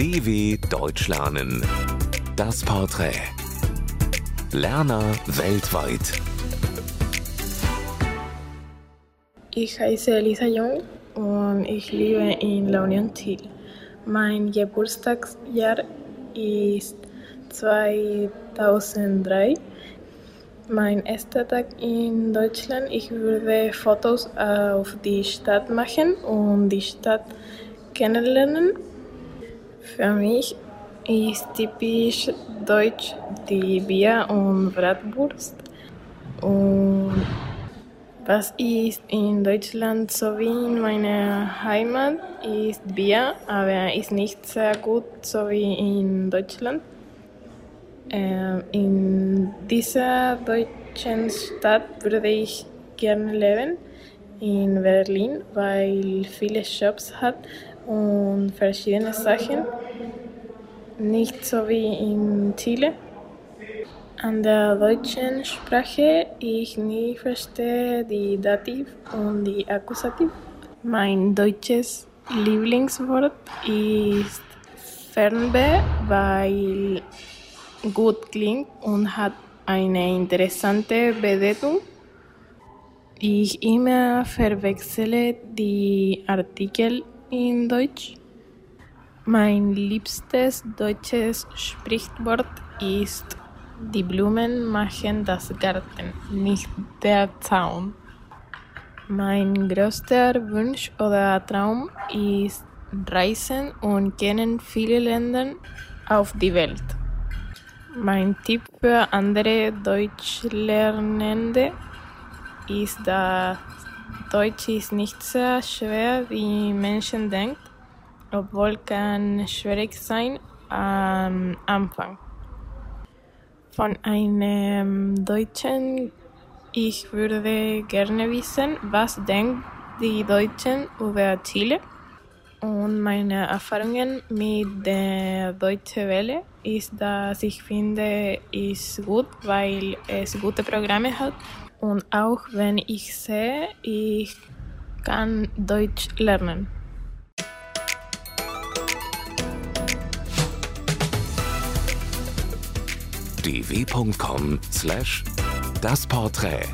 DW Deutsch lernen. Das Porträt. Lerner weltweit. Ich heiße Elisa Jung und ich lebe in La Union Thiel. Mein Geburtstagsjahr ist 2003. Mein erster Tag in Deutschland. Ich würde Fotos auf die Stadt machen und die Stadt kennenlernen. Für mich ist typisch deutsch die Bier und Bratwurst. Und was ist in Deutschland sowie in meiner Heimat ist Bier, aber ist nicht sehr gut so wie in Deutschland. Ähm, in dieser deutschen Stadt würde ich gerne leben, in Berlin, weil viele Shops hat und verschiedene Sachen. Nicht so wie in Chile. An der deutschen Sprache ich nie verstehe die Dativ und die Akkusativ. Mein deutsches Lieblingswort ist Fernweh, weil gut klingt und hat eine interessante Bedeutung. Ich immer verwechsle die Artikel in Deutsch. Mein liebstes deutsches Sprichwort ist die Blumen machen das Garten, nicht der Zaun. Mein größter Wunsch oder Traum ist Reisen und kennen viele Länder auf die Welt. Mein Tipp für andere Deutschlernende ist, dass Deutsch ist nicht so schwer, wie Menschen denken, obwohl kann schwierig sein am Anfang. Von einem Deutschen, ich würde gerne wissen, was denken die Deutschen über Chile? Und meine Erfahrungen mit der Deutschen Welle ist, dass ich finde, ist gut, weil es gute Programme hat. Und auch wenn ich sehe, ich kann Deutsch lernen. dw.com/das Porträt